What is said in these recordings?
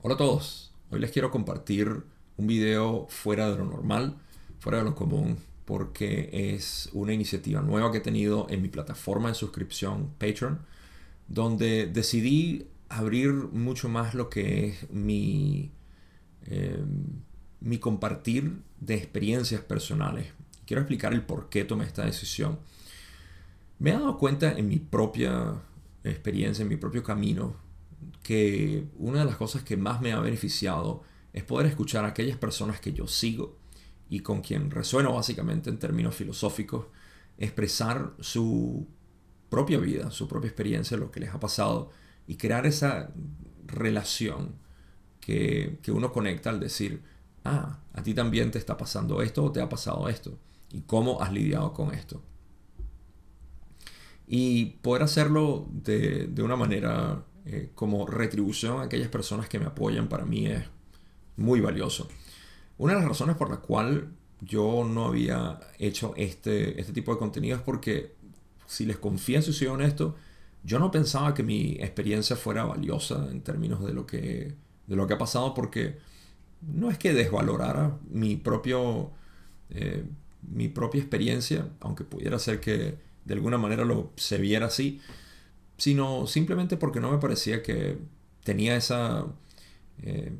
Hola a todos, hoy les quiero compartir un video fuera de lo normal, fuera de lo común, porque es una iniciativa nueva que he tenido en mi plataforma de suscripción Patreon, donde decidí abrir mucho más lo que es mi, eh, mi compartir de experiencias personales. Quiero explicar el por qué tomé esta decisión. Me he dado cuenta en mi propia experiencia, en mi propio camino, que una de las cosas que más me ha beneficiado es poder escuchar a aquellas personas que yo sigo y con quien resueno básicamente en términos filosóficos, expresar su propia vida, su propia experiencia, lo que les ha pasado y crear esa relación que, que uno conecta al decir, ah, a ti también te está pasando esto o te ha pasado esto y cómo has lidiado con esto. Y poder hacerlo de, de una manera eh, como retribución a aquellas personas que me apoyan para mí es muy valioso. Una de las razones por la cual yo no había hecho este, este tipo de contenido es porque, si les confieso y soy honesto, yo no pensaba que mi experiencia fuera valiosa en términos de lo que, de lo que ha pasado porque no es que desvalorara mi propio... Eh, mi propia experiencia, aunque pudiera ser que de alguna manera lo se viera así, sino simplemente porque no me parecía que tenía esa, eh,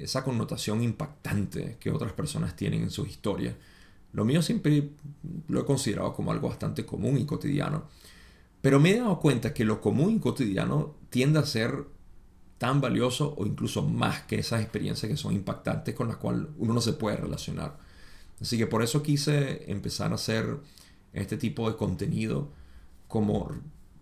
esa connotación impactante que otras personas tienen en sus historias. Lo mío siempre lo he considerado como algo bastante común y cotidiano, pero me he dado cuenta que lo común y cotidiano tiende a ser tan valioso o incluso más que esas experiencias que son impactantes con las cuales uno no se puede relacionar. Así que por eso quise empezar a hacer este tipo de contenido como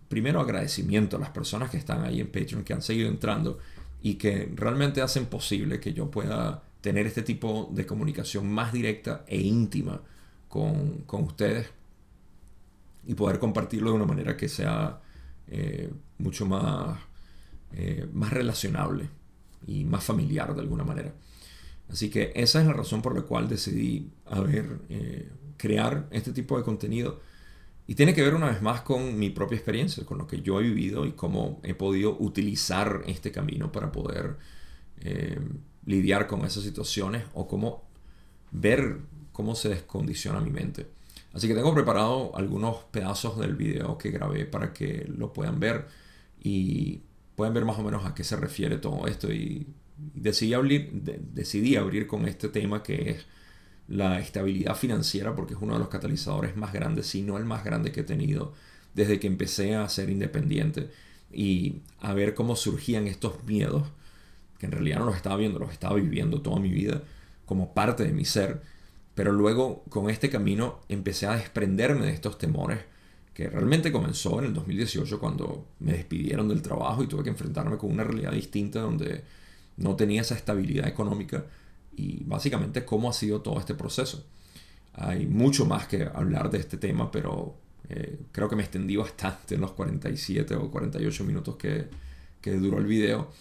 primero agradecimiento a las personas que están ahí en Patreon, que han seguido entrando y que realmente hacen posible que yo pueda tener este tipo de comunicación más directa e íntima con, ustedes y poder compartirlo de una manera que sea eh, mucho más, eh, más relacionable y más familiar de alguna manera. Así que esa es la razón por la cual decidí a ver, eh, crear este tipo de contenido y tiene que ver una vez más con mi propia experiencia, con lo que yo he vivido y cómo he podido utilizar este camino para poder eh, lidiar con esas situaciones o cómo ver cómo se descondiciona mi mente. Así que tengo preparado algunos pedazos del video que grabé para que lo puedan ver y puedan ver más o menos a qué se refiere todo esto. Y decidí abrir, decidí abrir con este tema que es la estabilidad financiera porque es uno de los catalizadores más grandes, si no el más grande que he tenido desde que empecé a ser independiente. Y a ver cómo surgían estos miedos, que en realidad no los estaba viendo, los estaba viviendo toda mi vida como parte de mi ser, pero luego con este camino empecé a desprenderme de estos temores que realmente comenzó en el 2018 cuando me despidieron del trabajo y tuve que enfrentarme con una realidad distinta donde no tenía esa estabilidad económica y básicamente cómo ha sido todo este proceso. Hay mucho más que hablar de este tema, pero eh, creo que me extendí bastante en los 47 o 48 minutos que, que duró el video.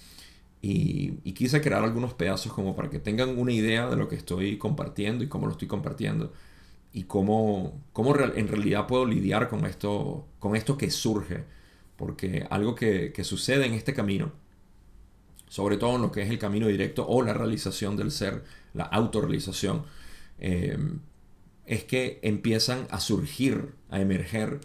Y, y, quise crear algunos pedazos como para que tengan una idea de lo que estoy compartiendo y cómo lo estoy compartiendo y cómo, cómo en realidad puedo lidiar con esto, con esto que surge. Porque algo que, que sucede en este camino sobre todo en lo que es el camino directo o la realización del ser, la autorrealización, eh, es que empiezan a surgir, a emerger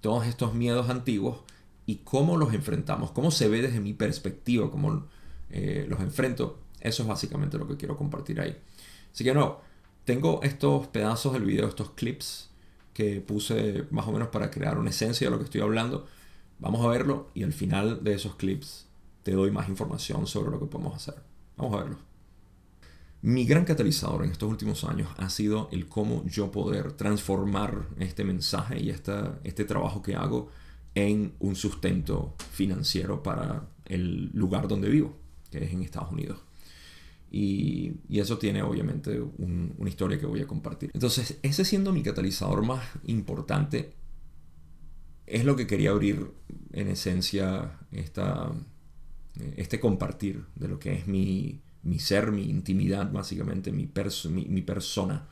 todos estos miedos antiguos y cómo los enfrentamos, cómo se ve desde mi perspectiva, cómo eh, los enfrento. Eso es básicamente lo que quiero compartir ahí. Así que no, tengo estos pedazos del video, estos clips que puse más o menos para crear una esencia de lo que estoy hablando. Vamos a verlo y al final de esos clips te doy más información sobre lo que podemos hacer. Vamos a verlo. Mi gran catalizador en estos últimos años ha sido el cómo yo poder transformar este mensaje y esta, este trabajo que hago en un sustento financiero para el lugar donde vivo, que es en Estados Unidos. Y, y eso tiene obviamente una historia que voy a compartir. Entonces, ese siendo mi catalizador más importante, es lo que quería abrir en esencia esta, este compartir de lo que es mi, ser, mi intimidad, básicamente, mi, mi, persona,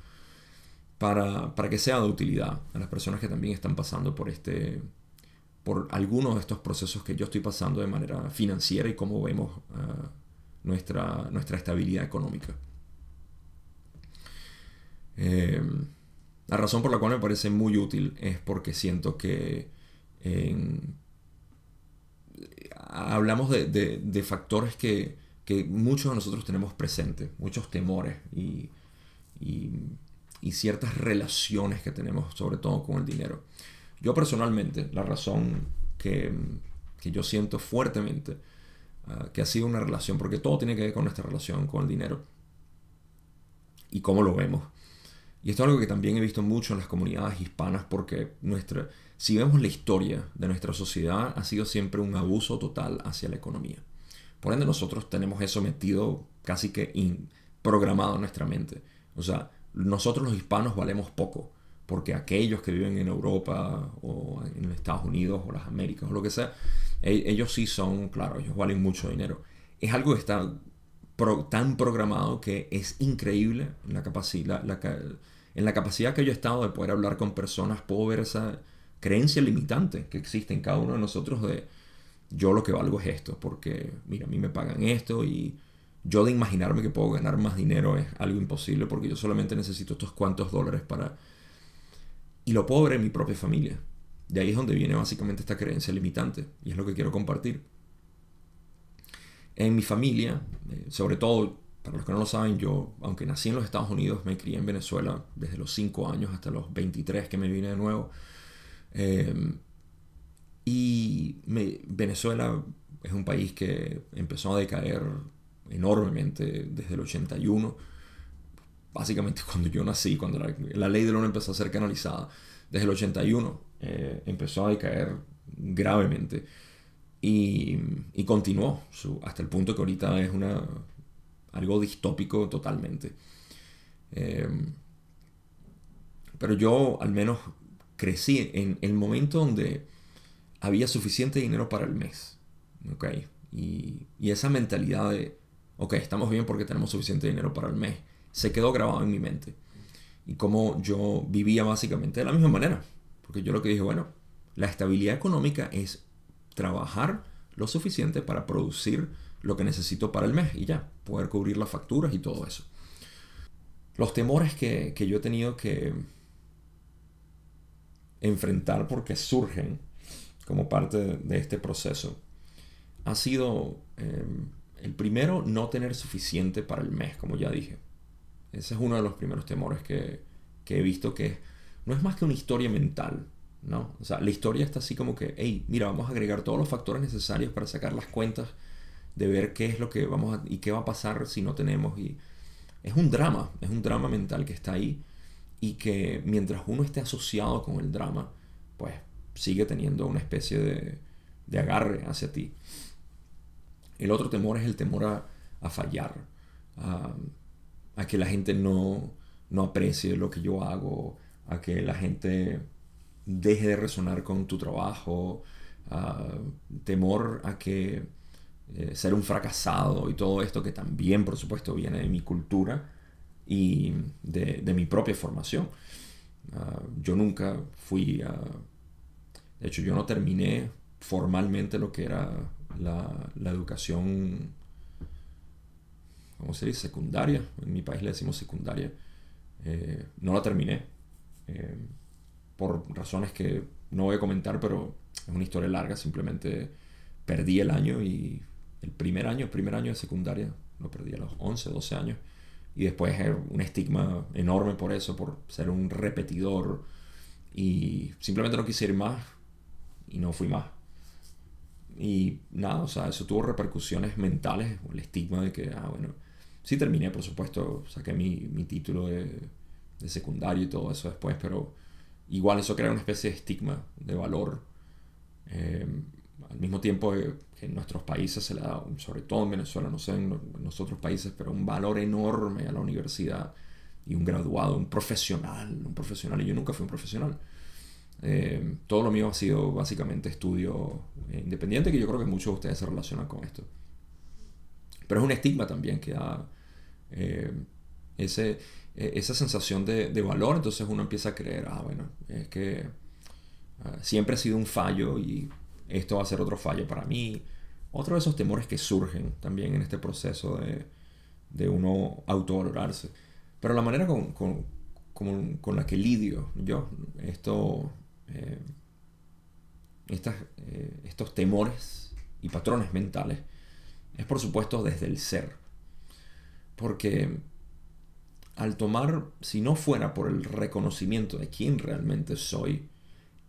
para, para, que sea de utilidad a las personas que también están pasando por este por algunos de estos procesos que yo estoy pasando de manera financiera y cómo vemos ah, nuestra, nuestra estabilidad económica. Eh, la razón por la cual me parece muy útil es porque siento que hablamos de, factores que, muchos de nosotros tenemos presentes, muchos temores y, ciertas relaciones que tenemos, sobre todo con el dinero. Yo personalmente, la razón que, yo siento fuertemente ah, que ha sido una relación, porque todo tiene que ver con nuestra relación con el dinero y cómo lo vemos. Y esto es algo que también he visto mucho en las comunidades hispanas porque nuestra, si vemos la historia de nuestra sociedad ha sido siempre un abuso total hacia la economía. Por ende nosotros tenemos eso metido casi que programado en nuestra mente. O sea, nosotros los hispanos valemos poco porque aquellos que viven en Europa o en Estados Unidos o las Américas o lo que sea, e, ellos sí son, claro, ellos valen mucho dinero. Es algo que está tan programado que es increíble la capacidad, en la capacidad que yo he estado de poder hablar con personas, puedo ver esa creencia limitante que existe en cada uno de nosotros de yo lo que valgo es esto, porque mira, a mí me pagan esto y yo de imaginarme que puedo ganar más dinero es algo imposible porque yo solamente necesito estos cuantos dólares para... Y lo ver en mi propia familia. De ahí es donde viene básicamente esta creencia limitante y es lo que quiero compartir. En mi familia, eh, sobre todo, para los que no lo saben, yo, aunque nací en los Estados Unidos, me crié en Venezuela desde los 5 años hasta los 23 que me vine de nuevo. Em, y Venezuela es un país que empezó a decaer enormemente desde el 81. Básicamente cuando yo nací, cuando la, ley del oro empezó a ser canalizada, desde el 81 eh, empezó a decaer gravemente. Y, continuó hasta el punto que ahorita es una, algo distópico totalmente. Em, pero yo al menos crecí en el momento donde había suficiente dinero para el mes. Y, y, esa mentalidad de, ok, estamos bien porque tenemos suficiente dinero para el mes, se quedó grabado en mi mente. Y como yo vivía básicamente de la misma manera. Porque yo lo que dije, bueno, la estabilidad económica es trabajar lo suficiente para producir lo que necesito para el mes y ya, poder cubrir las facturas y todo eso. Los temores que, yo he tenido que enfrentar porque surgen como parte de, este proceso ha sido em, el primero no tener suficiente para el mes, como ya dije. Ese es uno de los primeros temores que, que he visto que no es más que una historia mental ¿no? O sea, la historia está así como que, hey, mira, vamos a agregar todos los factores necesarios para sacar las cuentas de ver qué es lo que vamos a, y qué va a pasar si no tenemos. Y es un drama, es un drama mental que está ahí y que mientras uno esté asociado con el drama, pues sigue teniendo una especie de, de agarre hacia ti. El otro temor es el temor a, fallar, a, a, que la gente no, no aprecie lo que yo hago, a que la gente deje de resonar con tu trabajo, temor a que eh, ser un fracasado y todo esto que también por supuesto viene de mi cultura y de, mi propia formación. Ah, yo nunca fui a... De hecho, yo no terminé formalmente lo que era la, educación, ¿cómo se dice? Secundaria. En mi país le decimos secundaria. Eh, no la terminé. Eh, por razones que no voy a comentar, pero es una historia larga, simplemente perdí el año y el primer año, el primer año de secundaria, lo perdí a los 11, 12 años. Y después un estigma enorme por eso, por ser un repetidor. Y simplemente no quise ir más y no fui más. Y nada, o sea, eso tuvo repercusiones mentales, el estigma de que, ah, bueno, sí terminé, por supuesto, saqué mi, mi título de, de secundario y todo eso después, pero igual eso crea una especie de estigma de valor. Eh, al mismo tiempo que en nuestros países se le da, sobre todo en Venezuela, no sé en, los otros países, pero un valor enorme a la universidad y un graduado, un profesional, un profesional, y yo nunca fui un profesional. Eh, todo lo mío ha sido básicamente estudio independiente, que yo creo que muchos de ustedes se relacionan con esto. Pero es un estigma también que da eh, ese, e, esa sensación de, valor, entonces uno empieza a creer, ah, bueno, es que ah, siempre ha sido un fallo y esto va a ser otro fallo para mí, otro de esos temores que surgen también en este proceso de, de uno autovalorarse. Pero la manera con, con, con, la que lidio yo esto, eh, eh, estos temores y patrones mentales es por supuesto desde el ser. Porque al tomar, si no fuera por el reconocimiento de quién realmente soy,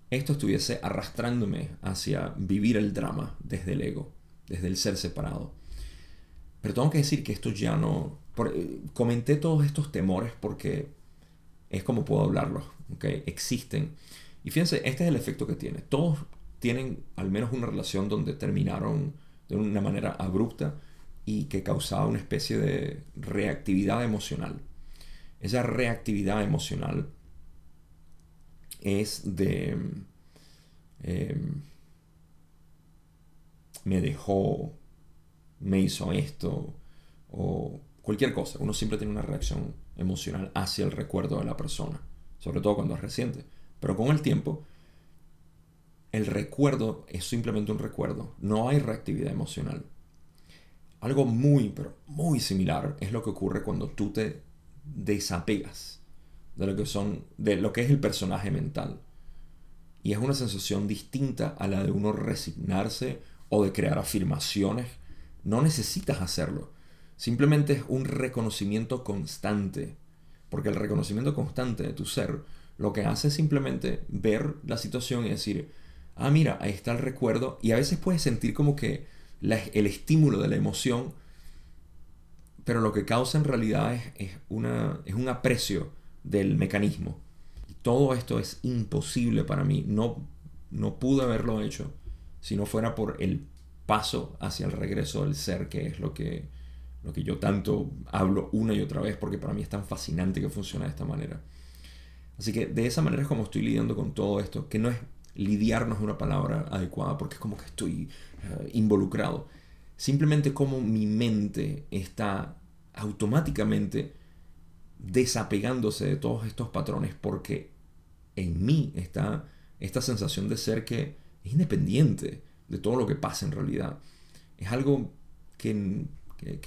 esto estuviese arrastrándome hacia vivir el drama desde el ego, desde el ser separado. Pero tengo que decir que esto ya no... Eh, comenté todos estos temores porque es como puedo hablarlos, ¿okay? Existen. Y fíjense, este es el efecto que tiene. Todos tienen al menos una relación donde terminaron de una manera abrupta y que causaba una especie de reactividad emocional. Esa reactividad emocional es de... Em, me dejó, me hizo esto, o cualquier cosa. Uno siempre tiene una reacción emocional hacia el recuerdo de la persona, sobre todo cuando es reciente. Pero con el tiempo, el recuerdo es simplemente un recuerdo, no hay reactividad emocional. Algo muy, pero muy similar es lo que ocurre cuando tú te desapegas de lo que son de lo que es el personaje mental. Y es una sensación distinta a la de uno resignarse o de crear afirmaciones. No necesitas hacerlo. Simplemente es un reconocimiento constante. Porque el reconocimiento constante de tu ser lo que hace es simplemente ver la situación y decir, ah, mira, ahí está el recuerdo. Y a veces puedes sentir como que el estímulo de la emoción pero lo que causa en realidad es, una, es un aprecio del mecanismo. Todo esto es imposible para mí. No, no pude haberlo hecho si no fuera por el paso hacia el regreso del ser, que es lo que, lo que yo tanto hablo una y otra vez, porque para mí es tan fascinante que funciona de esta manera. Así que de esa manera es como estoy lidiando con todo esto, que no es lidiar no es una palabra adecuada, porque es como que estoy eh, involucrado. Simplemente como mi mente está automáticamente desapegándose de todos estos patrones porque en mí está esta sensación de ser que es independiente de todo lo que pasa en realidad. Es algo que,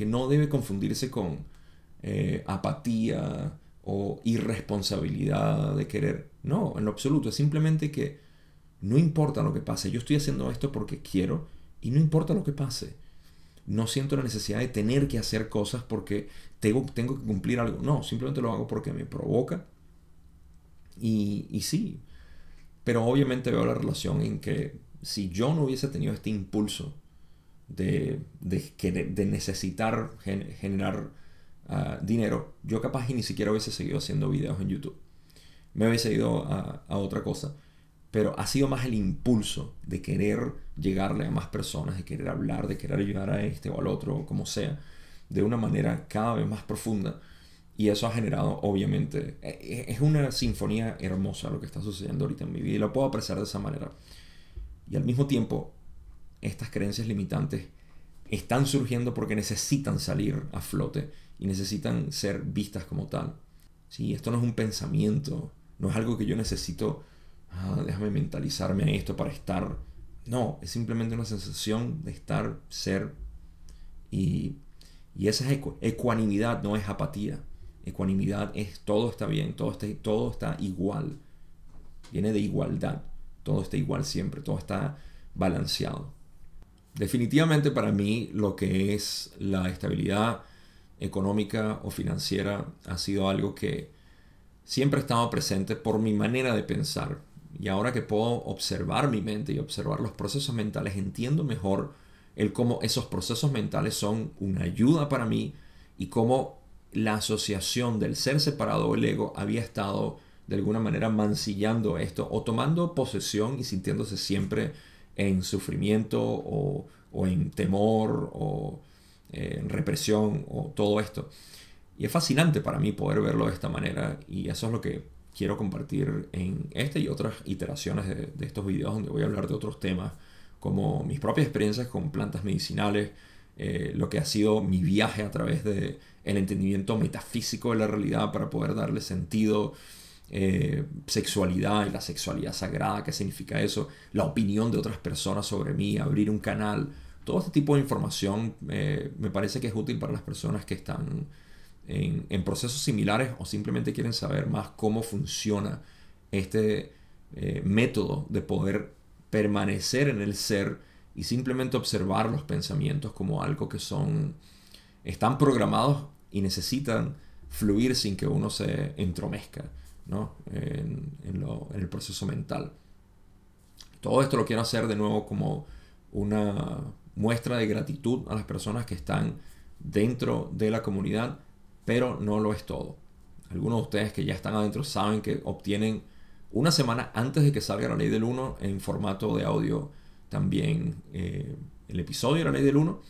no debe confundirse con eh, apatía o irresponsabilidad de querer. No, en lo absoluto. Es simplemente que no importa lo que pase. Yo estoy haciendo esto porque quiero y no importa lo que pase no siento la necesidad de tener que hacer cosas porque tengo, tengo que cumplir algo. No, simplemente lo hago porque me provoca. Y, y sí, pero obviamente veo la relación en que si yo no hubiese tenido este impulso de, de, necesitar generar ah, dinero, yo capaz y ni siquiera hubiese seguido haciendo videos en YouTube. Me hubiese ido a, a otra cosa pero ha sido más el impulso de querer llegarle a más personas, de querer hablar, de querer ayudar a este o al otro, como sea, de una manera cada vez más profunda. Y eso ha generado, obviamente, e, e, es una sinfonía hermosa lo que está sucediendo ahorita en mi vida y lo puedo apreciar de esa manera. Y al mismo tiempo, estas creencias limitantes están surgiendo porque necesitan salir a flote y necesitan ser vistas como tal. Sí, esto no es un pensamiento, no es algo que yo necesito ah, déjame mentalizarme a esto para estar. No, es simplemente una sensación de estar, ser. Y, y esa es ecuanimidad, no es apatía. Ecuanimidad es todo está bien, todo está, todo está igual. Viene de igualdad. Todo está igual siempre, todo está balanceado. Definitivamente para mí lo que es la estabilidad económica o financiera ha sido algo que siempre ha estado presente por mi manera de pensar, y ahora que puedo observar mi mente y observar los procesos mentales, entiendo mejor el cómo esos procesos mentales son una ayuda para mí y cómo la asociación del ser separado o el ego había estado de alguna manera mancillando esto o tomando posesión y sintiéndose siempre en sufrimiento o, en temor o eh, en represión o todo esto. Y es fascinante para mí poder verlo de esta manera y eso es lo que quiero compartir en este y otras iteraciones de, estos videos donde voy a hablar de otros temas como mis propias experiencias con plantas medicinales, eh, lo que ha sido mi viaje a través del el entendimiento metafísico de la realidad para poder darle sentido, eh, sexualidad y la sexualidad sagrada, qué significa eso, la opinión de otras personas sobre mí, abrir un canal Todo este tipo de información eh, me parece que es útil para las personas que están en, procesos similares o simplemente quieren saber más cómo funciona este eh, método de poder permanecer en el ser y simplemente observar los pensamientos como algo que son, están programados y necesitan fluir sin que uno se entromezca en, el proceso mental. Todo esto lo quiero hacer de nuevo como una muestra de gratitud a las personas que están dentro de la comunidad, pero no lo es todo. Algunos de ustedes que ya están adentro saben que obtienen una semana antes de que salga la ley del 1 en formato de audio también eh, el episodio de la ley del 1.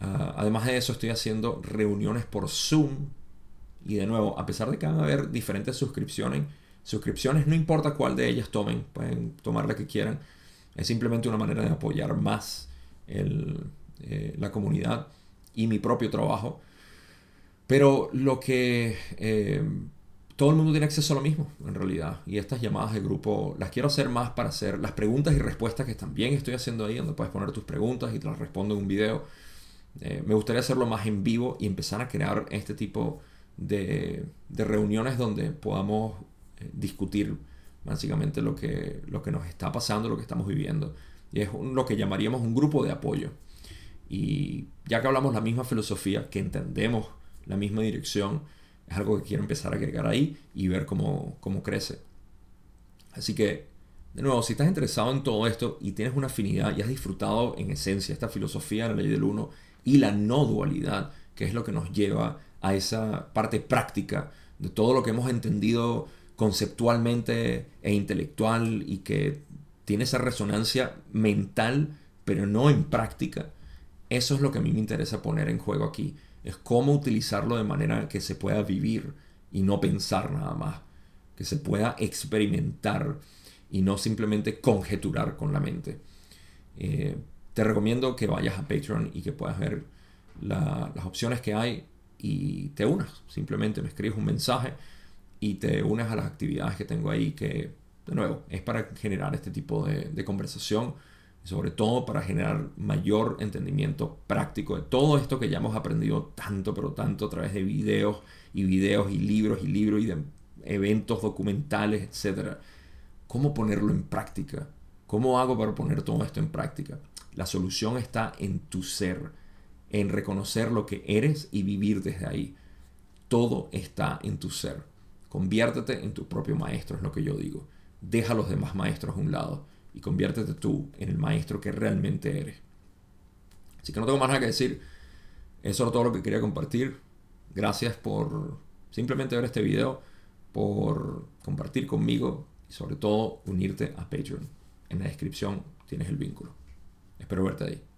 Ah, además de eso estoy haciendo reuniones por Zoom y de nuevo, a pesar de que van a haber diferentes suscripciones, suscripciones no importa cuál de ellas tomen, pueden tomar la que quieran, es simplemente una manera de apoyar más eh, la comunidad y mi propio trabajo. Pero lo que eh, todo el mundo tiene acceso a lo mismo, en realidad. Y estas llamadas de grupo las quiero hacer más para hacer las preguntas y respuestas que también estoy haciendo ahí, donde puedes poner tus preguntas y te las respondo en un video. Eh, me gustaría hacerlo más en vivo y empezar a crear este tipo de, reuniones donde podamos discutir básicamente lo que, lo que nos está pasando, lo que estamos viviendo. Y es lo que llamaríamos un grupo de apoyo. Y ya que hablamos la misma filosofía, que entendemos la misma dirección, es algo que quiero empezar a agregar ahí y ver cómo, cómo crece. Así que, de nuevo, si estás interesado en todo esto y tienes una afinidad y has disfrutado en esencia esta filosofía de la ley del uno y la no dualidad, que es lo que nos lleva a esa parte práctica de todo lo que hemos entendido conceptualmente e intelectual y que tiene esa resonancia mental, pero no en práctica. Eso es lo que a mí me interesa poner en juego aquí. Es cómo utilizarlo de manera que se pueda vivir y no pensar nada más. Que se pueda experimentar y no simplemente conjeturar con la mente. Eh, te recomiendo que vayas a Patreon y que puedas ver las opciones que hay y te unas. Simplemente me escribes un mensaje y te unes a las actividades que tengo ahí que de nuevo, es para generar este tipo de, conversación sobre todo para generar mayor entendimiento práctico de todo esto que ya hemos aprendido tanto, pero tanto a través de videos y videos y libros y libros y de eventos documentales, etc. ¿Cómo ponerlo en práctica? ¿Cómo hago para poner todo esto en práctica? La solución está en tu ser, en reconocer lo que eres y vivir desde ahí. Todo está en tu ser. Conviértete en tu propio maestro, es lo que yo digo deja a los demás maestros a un lado y conviértete tú en el maestro que realmente eres. Así que no tengo más nada que decir. Eso era todo lo que quería compartir. Gracias por simplemente ver este video, por compartir conmigo y sobre todo unirte a Patreon. En la descripción tienes el vínculo. Espero verte ahí.